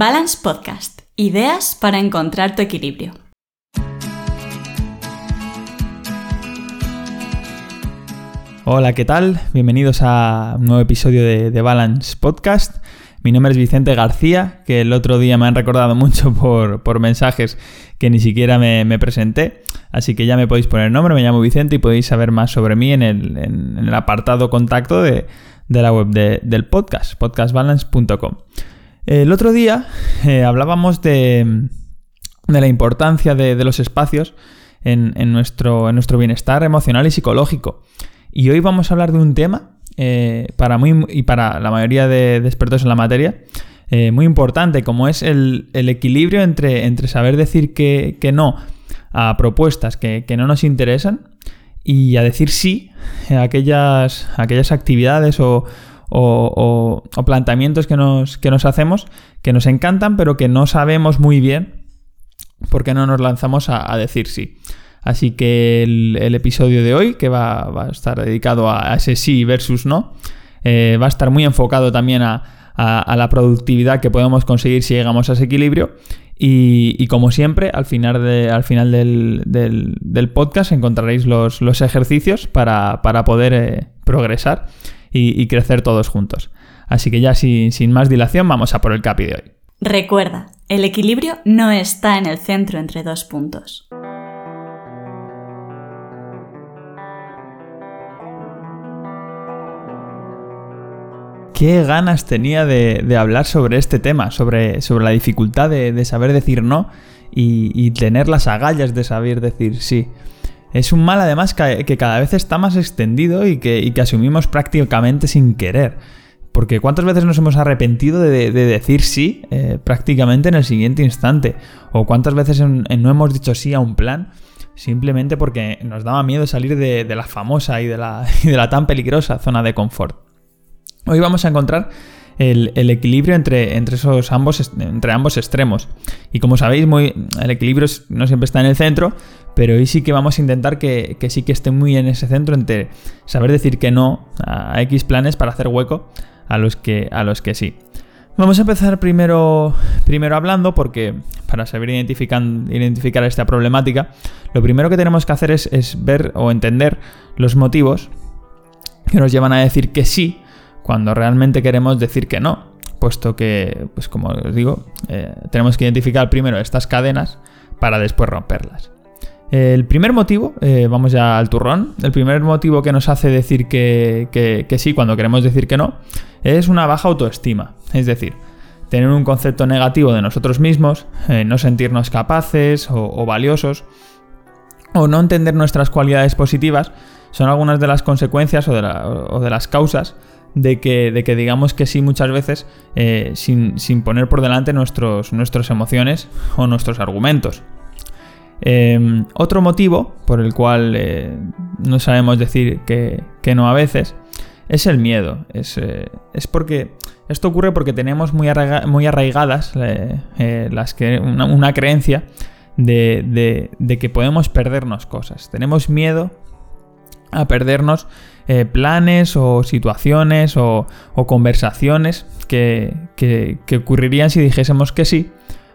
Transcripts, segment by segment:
Balance Podcast. Ideas para encontrar tu equilibrio. Hola, ¿qué tal? Bienvenidos a un nuevo episodio de, Balance Podcast. Mi nombre es Vicente García, que el otro día me han recordado mucho por, mensajes que ni siquiera me, presenté. Así que ya me podéis poner nombre, me llamo Vicente y podéis saber más sobre mí en el, apartado contacto de, la web del podcast, podcastbalance.com. El otro día eh, hablábamos de, la importancia de, los espacios en, nuestro, en nuestro bienestar emocional y psicológico. Y hoy vamos a hablar de un tema eh, para muy y para la mayoría de, expertos en la materia eh, muy importante, como es el, equilibrio entre, saber decir que, no a propuestas que, no nos interesan y a decir sí a aquellas, aquellas actividades o, o, planteamientos que nos, que nos hacemos que nos encantan, pero que no sabemos muy bien por qué no nos lanzamos a decir sí. Así que el, episodio de hoy, que va, a estar dedicado a, ese sí versus no, eh, va a estar muy enfocado también a, la productividad que podemos conseguir si llegamos a ese equilibrio. Y, como siempre, al final, al final del, podcast encontraréis los, ejercicios para, poder eh, progresar y, crecer todos juntos. Así que ya sin, sin más dilación, vamos a por el capi de hoy. Recuerda, el equilibrio no está en el centro entre dos puntos. qué ganas tenía de, hablar sobre este tema, sobre, sobre la dificultad de, saber decir no y, tener las agallas de saber decir sí. Es un mal además que, cada vez está más extendido y que, asumimos prácticamente sin querer. Porque cuántas veces nos hemos arrepentido de, decir sí eh, prácticamente en el siguiente instante. O cuántas veces no hemos dicho sí a un plan simplemente porque nos daba miedo salir de, la famosa y de la, tan peligrosa zona de confort. Hoy vamos a encontrar el, equilibrio entre, entre, esos ambos, entre ambos extremos. Y como sabéis, muy, el equilibrio no siempre está en el centro, pero hoy sí que vamos a intentar que, sí que esté muy en ese centro entre saber decir que no a X planes para hacer hueco a los que, a los que sí. Vamos a empezar primero, primero hablando porque para saber identificar esta problemática, lo primero que tenemos que hacer es, es ver o entender los motivos que nos llevan a decir que sí cuando realmente queremos decir que no, puesto que, pues como os digo, eh, tenemos que identificar primero estas cadenas para después romperlas. El primer motivo, eh, vamos ya al turrón, el primer motivo que nos hace decir que, sí cuando queremos decir que no, es una baja autoestima. Es decir, tener un concepto negativo de nosotros mismos, eh, no sentirnos capaces o, valiosos, o no entender nuestras cualidades positivas, son algunas de las consecuencias o de las causas de que, digamos que sí muchas veces eh, sin, poner por delante nuestros, nuestras emociones o nuestros argumentos. Em, otro motivo por el cual eh, no sabemos decir que, no a veces es el miedo. Es, eh, porque esto ocurre porque tenemos muy, arraigadas las que, una, creencia de, que podemos perdernos cosas. Tenemos miedo a perdernos eh, planes o situaciones o, conversaciones que, ocurrirían si dijésemos que sí,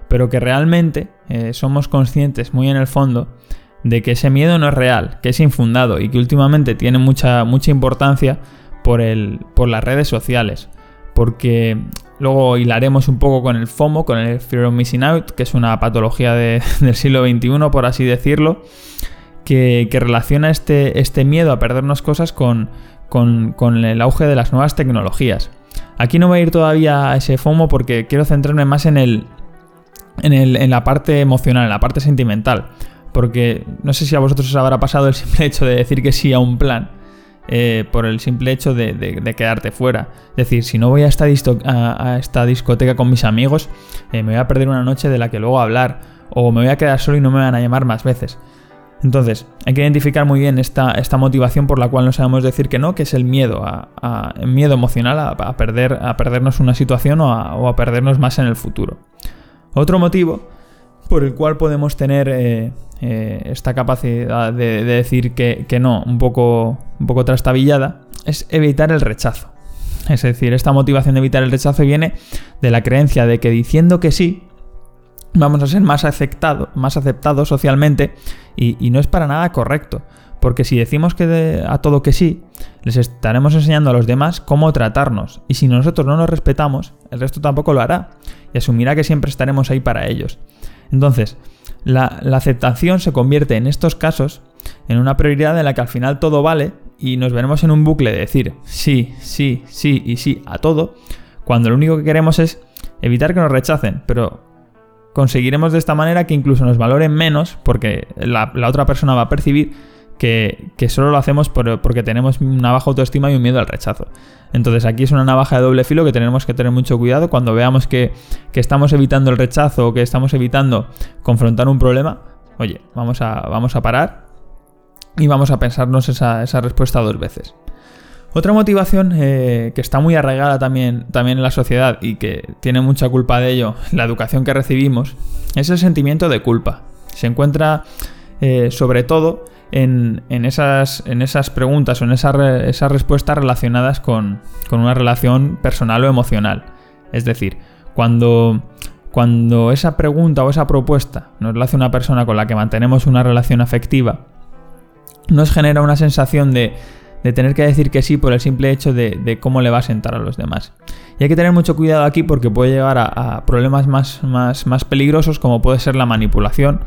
pero que realmente eh, somos conscientes muy en el fondo de que ese miedo no es real, que es infundado y que últimamente tiene mucha, mucha importancia por, el, por las redes sociales. Porque luego hilaremos un poco con el FOMO, con el Fear of Missing Out, que es una patología del siglo XXI, por así decirlo que, relaciona este, este, miedo a perdernos cosas con, el auge de las nuevas tecnologías. Aquí no voy a ir todavía a ese FOMO porque quiero centrarme más en, el, en, la parte emocional, en la parte sentimental. Porque no sé si a vosotros os habrá pasado el simple hecho de decir que sí a un plan. Eh, por el simple hecho de, quedarte fuera. Es decir, si no voy a esta, a, esta discoteca con mis amigos, eh, me voy a perder una noche de la que luego hablar. O me voy a quedar solo y no me van a llamar más veces. Entonces, hay que identificar muy bien esta, esta motivación por la cual no sabemos decir que no, que es el miedo, a, miedo emocional a, perder, a perdernos una situación o, a, perdernos más en el futuro. Otro motivo por el cual podemos tener eh, eh, esta capacidad de, decir que, no un poco, un poco trastabillada es evitar el rechazo. Es decir, esta motivación de evitar el rechazo viene de la creencia de que diciendo que sí, vamos a ser más, aceptado, más aceptados socialmente y, no es para nada correcto. Porque si decimos que a todo que sí, les estaremos enseñando a los demás cómo tratarnos. Y si nosotros no nos respetamos, el resto tampoco lo hará. Y asumirá que siempre estaremos ahí para ellos. Entonces, la aceptación se convierte en estos casos en una prioridad en la que al final todo vale y nos veremos en un bucle de decir sí, sí, sí y sí a todo, cuando lo único que queremos es evitar que nos rechacen, pero conseguiremos de esta manera que incluso nos valoren menos porque la, otra persona va a percibir que, solo lo hacemos porque tenemos una baja autoestima y un miedo al rechazo. Entonces aquí es una navaja de doble filo que tenemos que tener mucho cuidado cuando veamos que, estamos evitando el rechazo o que estamos evitando confrontar un problema. Oye, vamos a, parar y vamos a pensarnos esa, respuesta dos veces. Otra motivación eh, que está muy arraigada también, también en la sociedad y que tiene mucha culpa de ello, la educación que recibimos, es el sentimiento de culpa. Se encuentra eh, sobre todo en, esas, en, esas, preguntas o en esas, respuestas relacionadas con, con, una relación personal o emocional. Es decir, cuando, cuando esa pregunta o esa propuesta nos la hace una persona con la que mantenemos una relación afectiva, nos genera una sensación de, tener que decir que sí por el simple hecho de, cómo le va a sentar a los demás. Y hay que tener mucho cuidado aquí porque puede llegar a, problemas más, más, más, peligrosos como puede ser la manipulación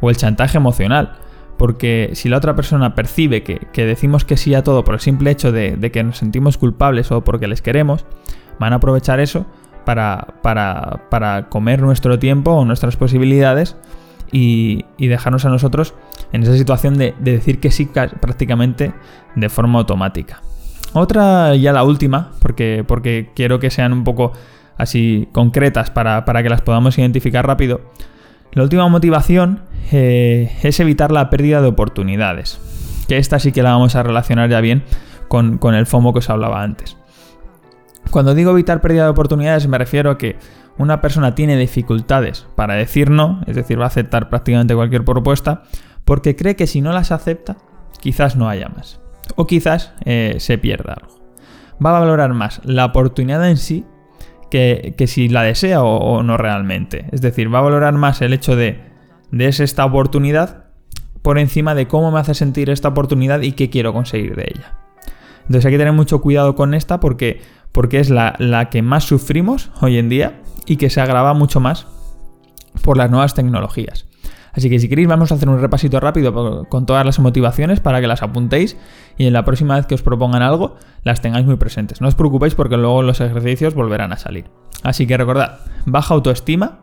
o el chantaje emocional. Porque si la otra persona percibe que, decimos que sí a todo por el simple hecho de, que nos sentimos culpables o porque les queremos, van a aprovechar eso para, para, para comer nuestro tiempo o nuestras posibilidades y, dejarnos a nosotros en esa situación de, decir que sí prácticamente de forma automática. Otra, ya la última, porque, porque quiero que sean un poco así concretas para, que las podamos identificar rápido. La última motivación eh, es evitar la pérdida de oportunidades. Que esta sí que la vamos a relacionar ya bien con, con el FOMO que os hablaba antes. Cuando digo evitar pérdida de oportunidades me refiero a que una persona tiene dificultades para decir no, es decir, va a aceptar prácticamente cualquier propuesta, porque cree que si no las acepta, quizás no haya más. O quizás eh, se pierda algo. Va a valorar más la oportunidad en sí que, si la desea o, no realmente. Es decir, va a valorar más el hecho de, de es esta oportunidad por encima de cómo me hace sentir esta oportunidad y qué quiero conseguir de ella. Entonces hay que tener mucho cuidado con esta porque, porque es la, la que más sufrimos hoy en día y que se agrava mucho más por las nuevas tecnologías. Así que si queréis vamos a hacer un repasito rápido con todas las motivaciones para que las apuntéis y en la próxima vez que os propongan algo las tengáis muy presentes. No os preocupéis porque luego los ejercicios volverán a salir. Así que recordad, baja autoestima,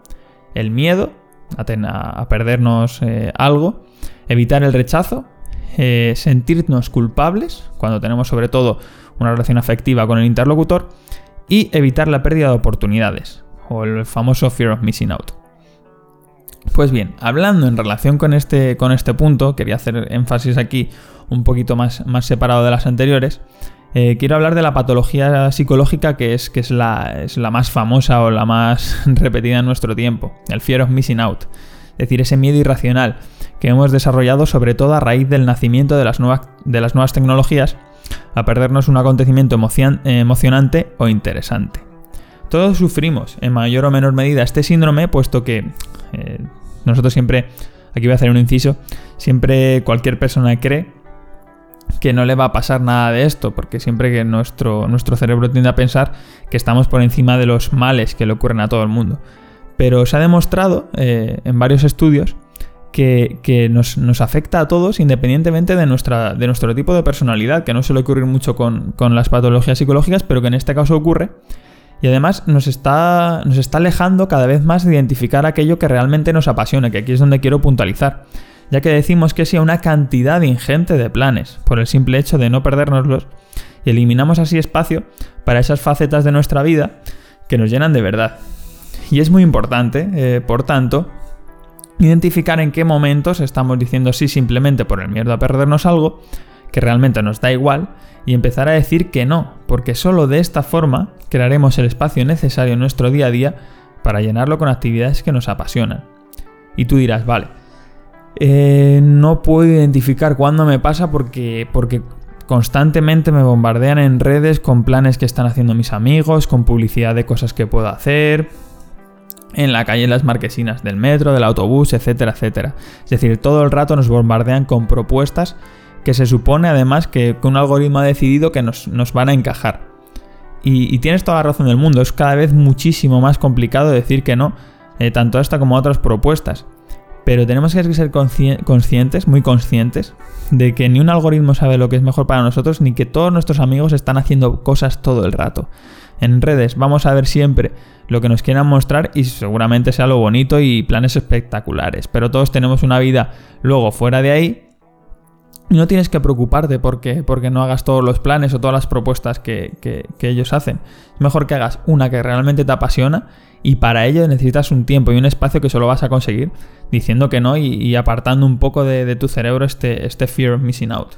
el miedo a, perdernos eh, algo, evitar el rechazo, eh, sentirnos culpables cuando tenemos sobre todo una relación afectiva con el interlocutor y evitar la pérdida de oportunidades o el famoso fear of missing out. Pues bien, hablando en relación con este, con este punto, quería hacer énfasis aquí un poquito más, más separado de las anteriores, eh, quiero hablar de la patología psicológica que, es, que es, la, es la más famosa o la más repetida en nuestro tiempo, el fear of missing out, es decir, ese miedo irracional que hemos desarrollado sobre todo a raíz del nacimiento de las nuevas, de las nuevas tecnologías a perdernos un acontecimiento emocionante o interesante. Todos sufrimos en mayor o menor medida este síndrome, puesto que eh, nosotros siempre, aquí voy a hacer un inciso, siempre cualquier persona cree que no le va a pasar nada de esto, porque siempre que nuestro, nuestro cerebro tiende a pensar que estamos por encima de los males que le ocurren a todo el mundo. Pero se ha demostrado eh, en varios estudios que, nos, afecta a todos independientemente de, nuestra, de nuestro tipo de personalidad, que no suele ocurrir mucho con, con las patologías psicológicas, pero que en este caso ocurre y además nos está, nos está alejando cada vez más de identificar aquello que realmente nos apasiona, que aquí es donde quiero puntualizar. Ya que decimos que sí a una cantidad ingente de planes, por el simple hecho de no perdérnoslos, y eliminamos así espacio para esas facetas de nuestra vida que nos llenan de verdad. Y es muy importante, eh, por tanto, identificar en qué momentos estamos diciendo sí simplemente por el miedo a perdernos algo, que realmente nos da igual, y empezar a decir que no, porque solo de esta forma crearemos el espacio necesario en nuestro día a día para llenarlo con actividades que nos apasionan. Y tú dirás, vale, eh, no puedo identificar cuándo me pasa porque, porque constantemente me bombardean en redes con planes que están haciendo mis amigos, con publicidad de cosas que puedo hacer, en la calle, en las marquesinas del metro, del autobús, etcétera, etcétera. Es decir, todo el rato nos bombardean con propuestas que se supone además que, un algoritmo ha decidido que nos, van a encajar. Y, tienes toda la razón del mundo, es cada vez muchísimo más complicado decir que no, eh, tanto a esta como a otras propuestas. Pero tenemos que ser conscientes, muy conscientes, de que ni un algoritmo sabe lo que es mejor para nosotros, ni que todos nuestros amigos están haciendo cosas todo el rato. En redes vamos a ver siempre lo que nos quieran mostrar y seguramente sea lo bonito y planes espectaculares. Pero todos tenemos una vida luego fuera de ahí. Y no tienes que preocuparte porque, porque no hagas todos los planes o todas las propuestas que, que ellos hacen. Es mejor que hagas una que realmente te apasiona y para ello necesitas un tiempo y un espacio que solo vas a conseguir diciendo que no y, apartando un poco de, tu cerebro este, este fear of missing out.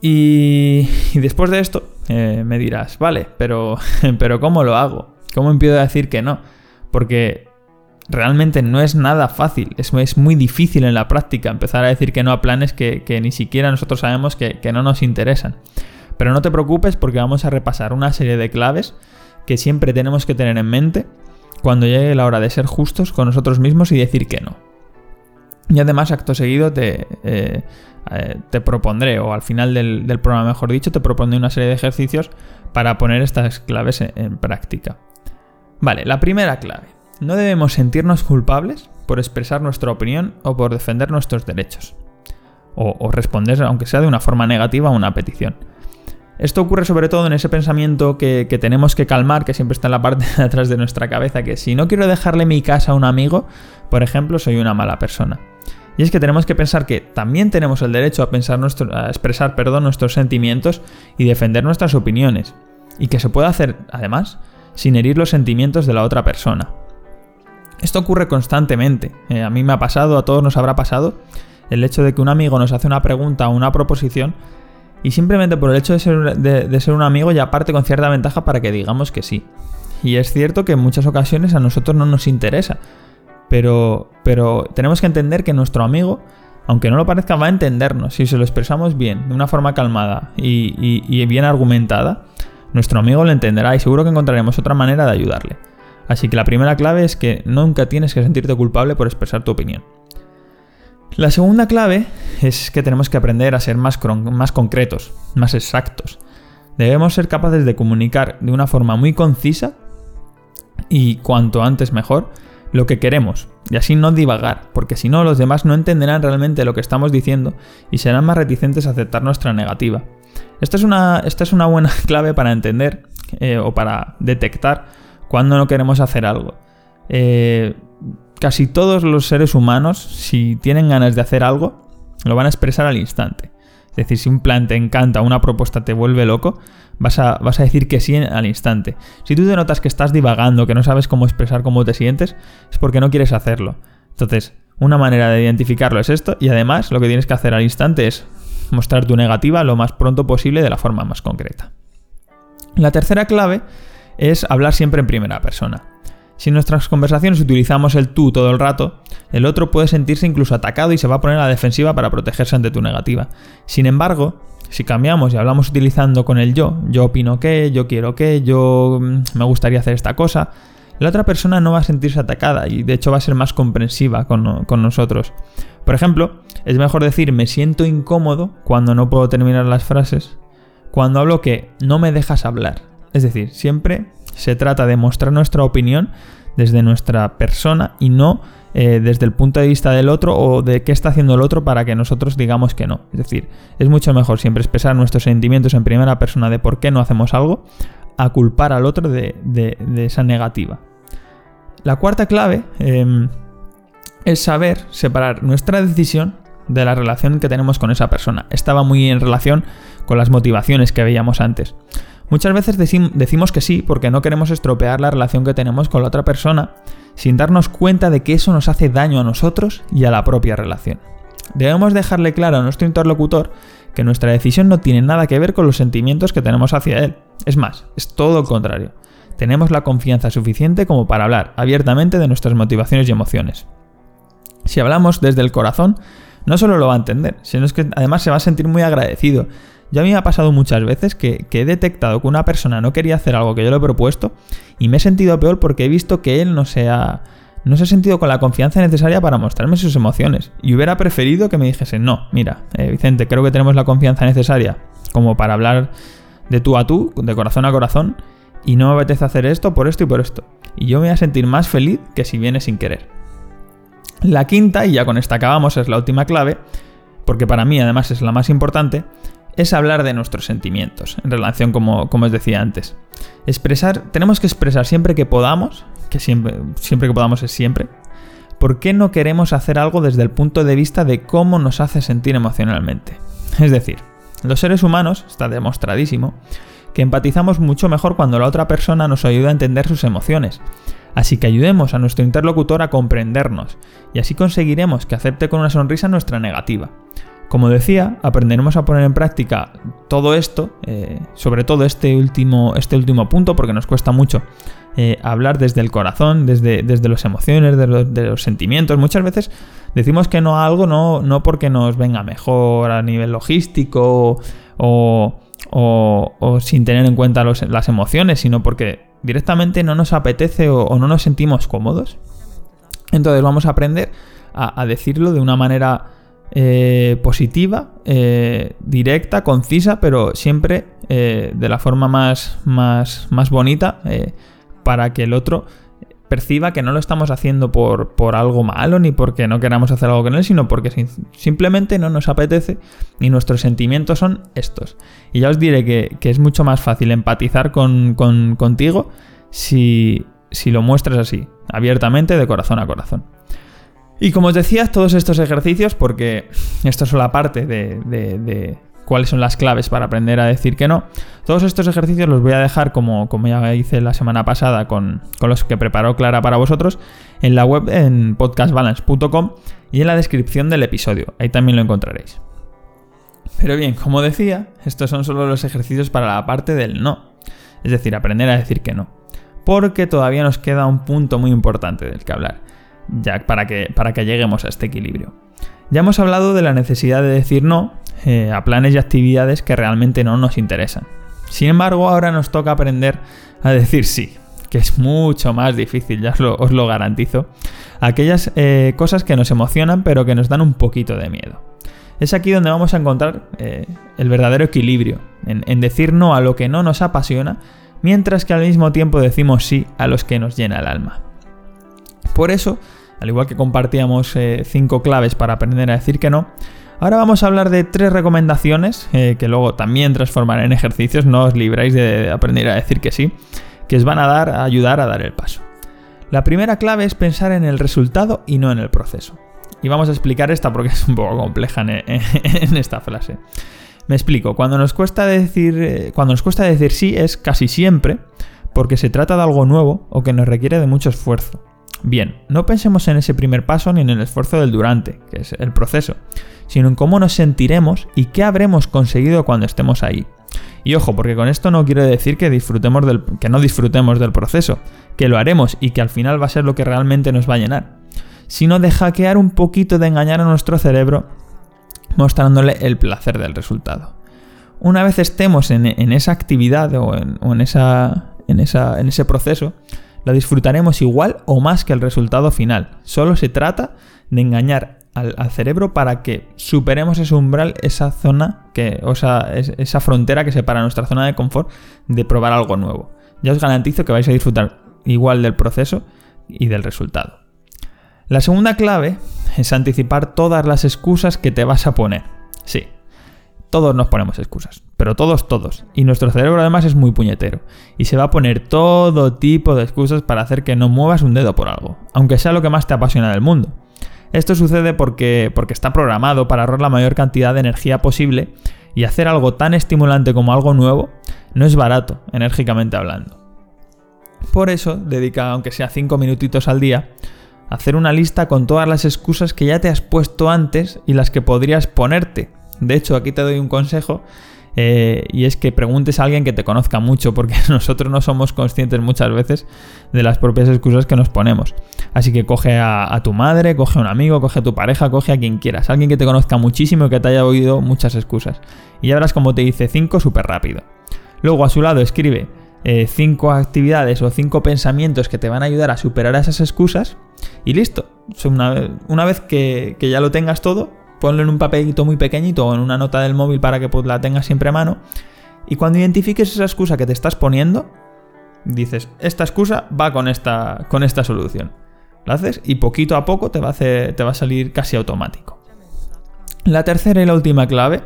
Y, después de esto eh, me dirás, vale, pero, pero ¿cómo lo hago? ¿Cómo empiezo a decir que no? Porque realmente no es nada fácil, es, muy difícil en la práctica empezar a decir que no a planes que, ni siquiera nosotros sabemos que, no nos interesan. Pero no te preocupes porque vamos a repasar una serie de claves que siempre tenemos que tener en mente cuando llegue la hora de ser justos con nosotros mismos y decir que no. Y además, acto seguido, te, eh, eh, te propondré, o al final del, programa, mejor dicho, te propondré una serie de ejercicios para poner estas claves en, práctica. Vale, la primera clave. No debemos sentirnos culpables por expresar nuestra opinión o por defender nuestros derechos. o responder, aunque sea de una forma negativa, a una petición. Esto ocurre sobre todo en ese pensamiento que, tenemos que calmar, que siempre está en la parte de atrás de nuestra cabeza, que si no quiero dejarle mi casa a un amigo, por ejemplo, soy una mala persona. Y es que tenemos que pensar que también tenemos el derecho a, pensar nuestro, a expresar perdón, nuestros sentimientos y defender nuestras opiniones. Y que se puede hacer, además, sin herir los sentimientos de la otra persona. Esto ocurre constantemente. Eh, a mí me ha pasado, a todos nos habrá pasado, el hecho de que un amigo nos hace una pregunta o una proposición y simplemente por el hecho de ser, un amigo ya parte con cierta ventaja para que digamos que sí. Y es cierto que en muchas ocasiones a nosotros no nos interesa. Pero, pero tenemos que entender que nuestro amigo, aunque no lo parezca, va a entendernos. Si se lo expresamos bien, de una forma calmada y, bien argumentada, nuestro amigo lo entenderá y seguro que encontraremos otra manera de ayudarle. Así que la primera clave es que nunca tienes que sentirte culpable por expresar tu opinión. La segunda clave es que tenemos que aprender a ser más, más concretos, más exactos. Debemos ser capaces de comunicar de una forma muy concisa y cuanto antes mejor lo que queremos y así no divagar, porque si no los demás no entenderán realmente lo que estamos diciendo y serán más reticentes a aceptar nuestra negativa. Esta es una, esta es una buena clave para entender eh, o para detectar cuando no queremos hacer algo. Eh, casi todos los seres humanos, si tienen ganas de hacer algo, lo van a expresar al instante. Es decir, si un plan te encanta, una propuesta te vuelve loco, vas a, vas a decir que sí al instante. Si tú te notas que estás divagando, que no sabes cómo expresar cómo te sientes, es porque no quieres hacerlo. Entonces, una manera de identificarlo es esto, y además lo que tienes que hacer al instante es mostrar tu negativa lo más pronto posible de la forma más concreta. La tercera clave es hablar siempre en primera persona. Si en nuestras conversaciones utilizamos el tú todo el rato, el otro puede sentirse incluso atacado y se va a poner a la defensiva para protegerse ante tu negativa. Sin embargo, si cambiamos y hablamos utilizando con el yo, yo opino que, yo quiero que, yo mm, me gustaría hacer esta cosa, la otra persona no va a sentirse atacada y de hecho va a ser más comprensiva con, con nosotros. Por ejemplo, es mejor decir me siento incómodo cuando no puedo terminar las frases, cuando hablo que no me dejas hablar. Es decir, siempre se trata de mostrar nuestra opinión desde nuestra persona y no eh, desde el punto de vista del otro o de qué está haciendo el otro para que nosotros digamos que no. Es decir, es mucho mejor siempre expresar nuestros sentimientos en primera persona de por qué no hacemos algo a culpar al otro de, esa negativa. La cuarta clave em, es saber separar nuestra decisión de la relación que tenemos con esa persona. Estaba muy en relación con las motivaciones que veíamos antes. Muchas veces decimos que sí porque no queremos estropear la relación que tenemos con la otra persona sin darnos cuenta de que eso nos hace daño a nosotros y a la propia relación. Debemos dejarle claro a nuestro interlocutor que nuestra decisión no tiene nada que ver con los sentimientos que tenemos hacia él. Es más, es todo lo contrario. Tenemos la confianza suficiente como para hablar abiertamente de nuestras motivaciones y emociones. Si hablamos desde el corazón, no solo lo va a entender, sino que además se va a sentir muy agradecido Yo a mí me ha pasado muchas veces que, he detectado que una persona no quería hacer algo que yo le he propuesto y me he sentido peor porque he visto que él no se ha, no se ha sentido con la confianza necesaria para mostrarme sus emociones. Y hubiera preferido que me dijese, no, mira, eh, Vicente, creo que tenemos la confianza necesaria como para hablar de tú a tú, de corazón a corazón, y no me apetece hacer esto por esto y por esto. Y yo me voy a sentir más feliz que si viene sin querer. La quinta, y ya con esta acabamos, es la última clave, porque para mí además es la más importante, es hablar de nuestros sentimientos, en relación como, como os decía antes. Expresar, tenemos que expresar siempre que podamos, que siempre, siempre que podamos es siempre, por qué no queremos hacer algo desde el punto de vista de cómo nos hace sentir emocionalmente. Es decir, los seres humanos, está demostradísimo, que empatizamos mucho mejor cuando la otra persona nos ayuda a entender sus emociones. Así que ayudemos a nuestro interlocutor a comprendernos, y así conseguiremos que acepte con una sonrisa nuestra negativa. Como decía, aprenderemos a poner en práctica todo esto, eh, sobre todo este último, este último punto, porque nos cuesta mucho eh, hablar desde el corazón, desde, desde las emociones, de los, sentimientos. Muchas veces decimos que no a algo no, no porque nos venga mejor a nivel logístico o, o, sin tener en cuenta las emociones, sino porque directamente no nos apetece o, no nos sentimos cómodos. Entonces vamos a aprender a decirlo de una manera eh, positiva, eh, directa, concisa, pero siempre eh, de la forma más, más, más bonita para que el otro perciba que no lo estamos haciendo por, por, algo malo ni porque no queramos hacer algo con él, sino porque simplemente no nos apetece y nuestros sentimientos son estos. Y ya os diré que, es mucho más fácil empatizar con, contigo si, si lo muestras así, abiertamente, de corazón a corazón. Y como os decía, todos estos ejercicios, porque esto es la parte de, cuáles son las claves para aprender a decir que no, todos estos ejercicios los voy a dejar como, como ya hice la semana pasada con, los que preparó Clara para vosotros en la web en podcastbalance.com y en la descripción del episodio. Ahí también lo encontraréis. Pero bien, como decía, estos son solo los ejercicios para la parte del no. Es decir, aprender a decir que no. Porque todavía nos queda un punto muy importante del que hablar ya para que, para que lleguemos a este equilibrio. Ya hemos hablado de la necesidad de decir no eh, a planes y actividades que realmente no nos interesan. Sin embargo, ahora nos toca aprender a decir sí, que es mucho más difícil, ya os lo, garantizo. Aquellas eh, cosas que nos emocionan pero que nos dan un poquito de miedo. Es aquí donde vamos a encontrar eh, el verdadero equilibrio, en decir no a lo que no nos apasiona, mientras que al mismo tiempo decimos sí a los que nos llena el alma. Por eso, al igual que compartíamos eh, cinco claves para aprender a decir que no, ahora vamos a hablar de tres recomendaciones eh, que luego también transformaré en ejercicios, no os libráis de aprender a decir que sí, que os van a dar a ayudar a dar el paso. La primera clave es pensar en el resultado y no en el proceso. Y vamos a explicar esta porque es un poco compleja en, esta frase. Me explico, cuando nos cuesta decir eh, cuando nos cuesta decir sí es casi siempre porque se trata de algo nuevo o que nos requiere de mucho esfuerzo. Bien, no pensemos en ese primer paso ni en el esfuerzo del durante, que es el proceso, sino en cómo nos sentiremos y qué habremos conseguido cuando estemos ahí. Y ojo, porque con esto no quiero decir que, no disfrutemos del proceso, que lo haremos y que al final va a ser lo que realmente nos va a llenar, sino de hackear un poquito, de engañar a nuestro cerebro, mostrándole el placer del resultado. Una vez estemos en, esa actividad o, en, esa, en ese proceso, la disfrutaremos igual o más que el resultado final. Solo se trata de engañar al, cerebro para que superemos ese umbral, esa zona, que, o sea, esa frontera que separa nuestra zona de confort de probar algo nuevo. Ya os garantizo que vais a disfrutar igual del proceso y del resultado. La segunda clave es anticipar todas las excusas que te vas a poner. Sí, todos nos ponemos excusas, pero todos, todos. Y nuestro cerebro además es muy puñetero. Y se va a poner todo tipo de excusas para hacer que no muevas un dedo por algo, aunque sea lo que más te apasiona del mundo. Esto sucede porque, porque está programado para ahorrar la mayor cantidad de energía posible y hacer algo tan estimulante como algo nuevo no es barato, enérgicamente hablando. Por eso, dedica, aunque sea 5 minutitos al día, a hacer una lista con todas las excusas que ya te has puesto antes y las que podrías ponerte de hecho, aquí te doy un consejo eh, y es que preguntes a alguien que te conozca mucho, porque nosotros no somos conscientes muchas veces de las propias excusas que nos ponemos. Así que coge a, tu madre, coge a un amigo, coge a tu pareja, coge a quien quieras, alguien que te conozca muchísimo y que te haya oído muchas excusas. Y ya verás como te dice 5 súper rápido. Luego a su lado escribe 5 eh, actividades o 5 pensamientos que te van a ayudar a superar esas excusas y listo. Una, vez que ya lo tengas todo, ponlo en un papelito muy pequeñito o en una nota del móvil para que pues, la tengas siempre a mano. Y cuando identifiques esa excusa que te estás poniendo, dices, esta excusa va con esta, con esta solución. Lo haces y poquito a poco te va a, te va a salir casi automático. La tercera y la última clave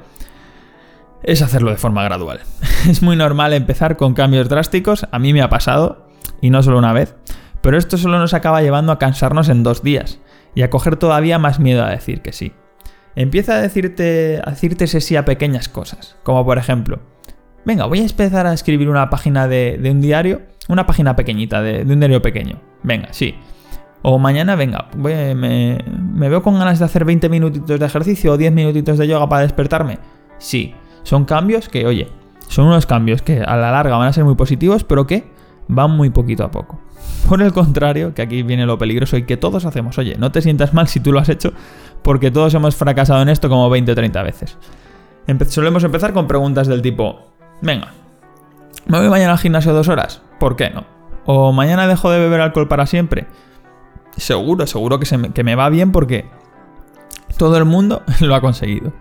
es hacerlo de forma gradual. es muy normal empezar con cambios drásticos, a mí me ha pasado, y no solo una vez, pero esto solo nos acaba llevando a cansarnos en dos días y a coger todavía más miedo a decir que sí. Empieza a decirte, a decirte ese sí a pequeñas cosas, como por ejemplo, venga, voy a empezar a escribir una página de, un diario, una página pequeñita, de, un diario pequeño. Venga, sí. O mañana, venga, me, me, veo con ganas de hacer 20 minutitos de ejercicio o 10 minutitos de yoga para despertarme. Sí, son cambios que, oye, son unos cambios que a la larga van a ser muy positivos, pero que van muy poquito a poco. Por el contrario, que aquí viene lo peligroso y que todos hacemos, oye, no te sientas mal si tú lo has hecho, porque todos hemos fracasado en esto como 20 o 30 veces. solemos empezar con preguntas del tipo, venga, ¿me voy mañana al gimnasio dos horas? ¿Por qué no? ¿O mañana dejo de beber alcohol para siempre? Seguro, seguro que, que me va bien porque todo el mundo lo ha conseguido.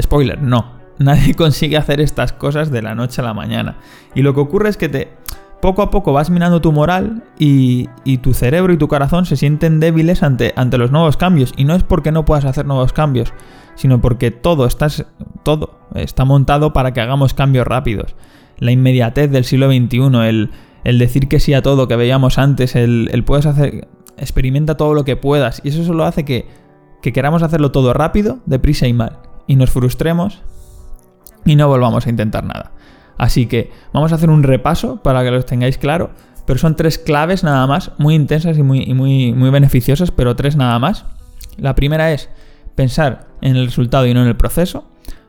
Spoiler, no. Nadie consigue hacer estas cosas de la noche a la mañana. Y lo que ocurre es que te poco a poco vas minando tu moral y, tu cerebro y tu corazón se sienten débiles ante, ante, los nuevos cambios. Y no es porque no puedas hacer nuevos cambios, sino porque todo, todo está montado para que hagamos cambios rápidos. La inmediatez del siglo XXI, el, el decir que sí a todo que veíamos antes, el, el, puedes hacer, experimenta todo lo que puedas. Y eso solo hace que, que queramos hacerlo todo rápido, deprisa y mal. Y nos frustremos y no volvamos a intentar nada. Así que vamos a hacer un repaso para que los tengáis claro. Pero son tres claves nada más, muy intensas y muy, muy, muy beneficiosas, pero tres nada más. La primera es pensar en el resultado y no en el proceso.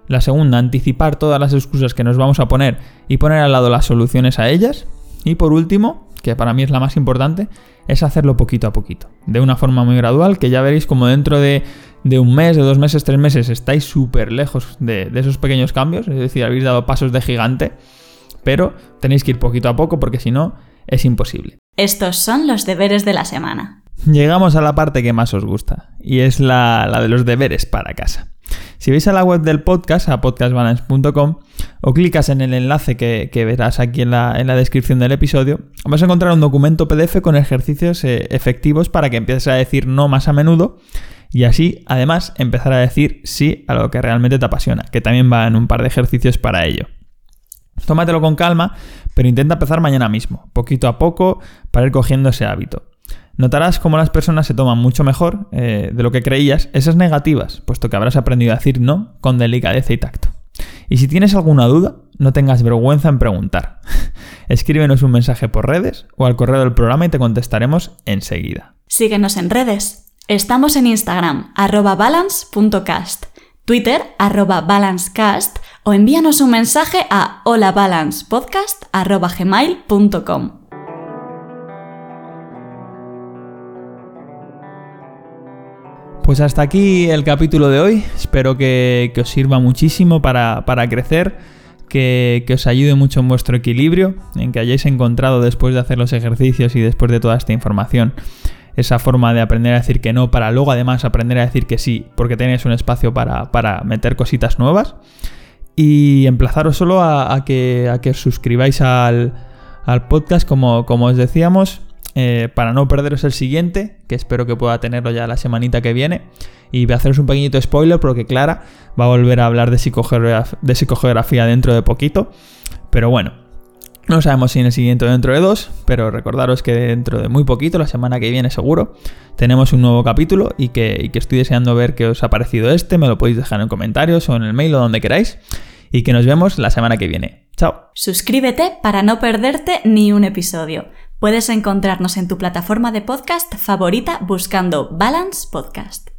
La segunda, anticipar todas las excusas que nos vamos a poner y poner al lado las soluciones a ellas. Y por último, que para mí es la más importante, es hacerlo poquito a poquito, de una forma muy gradual, que ya veréis como dentro de, un mes, de dos meses, tres meses, estáis súper lejos de, de, esos pequeños cambios, es decir, habéis dado pasos de gigante, pero tenéis que ir poquito a poco porque si no, es imposible. Estos son los deberes de la semana. Llegamos a la parte que más os gusta, y es la, la de los deberes para casa. Si vais a la web del podcast, a podcastbalance.com, o clicas en el enlace que, verás aquí en la, descripción del episodio, vas a encontrar un documento PDF con ejercicios eh, efectivos para que empieces a decir no más a menudo y así, además, empezar a decir sí a lo que realmente te apasiona, que también va en un par de ejercicios para ello. Tómatelo con calma, pero intenta empezar mañana mismo, poquito a poco, para ir cogiendo ese hábito. Notarás cómo las personas se toman mucho mejor eh, de lo que creías esas negativas, puesto que habrás aprendido a decir no con delicadeza y tacto. Y si tienes alguna duda, no tengas vergüenza en preguntar. Escríbenos un mensaje por redes o al correo del programa y te contestaremos enseguida. Síguenos en redes. Estamos en Instagram, arroba balance.cast, Twitter, arroba balancecast o envíanos un mensaje a holabalancepodcast.gmail.com. Pues hasta aquí el capítulo de hoy. Espero que, os sirva muchísimo para, crecer, que, os ayude mucho en vuestro equilibrio, en que hayáis encontrado después de hacer los ejercicios y después de toda esta información esa forma de aprender a decir que no para luego además aprender a decir que sí, porque tenéis un espacio para, meter cositas nuevas. Y emplazaros solo a, que, a que, os suscribáis al, podcast, como, como os decíamos. Eh, para no perderos el siguiente, que espero que pueda tenerlo ya la semanita que viene. Y voy a haceros un pequeñito spoiler porque Clara va a volver a hablar de psicogeografía, dentro de poquito. Pero bueno, no sabemos si en el siguiente dentro de dos, pero recordaros que dentro de muy poquito, la semana que viene seguro, tenemos un nuevo capítulo y que, y que estoy deseando ver qué os ha parecido este. Me lo podéis dejar en comentarios o en el mail o donde queráis. Y que nos vemos la semana que viene. Chao. Suscríbete para no perderte ni un episodio. Puedes encontrarnos en tu plataforma de podcast favorita buscando Balance Podcast.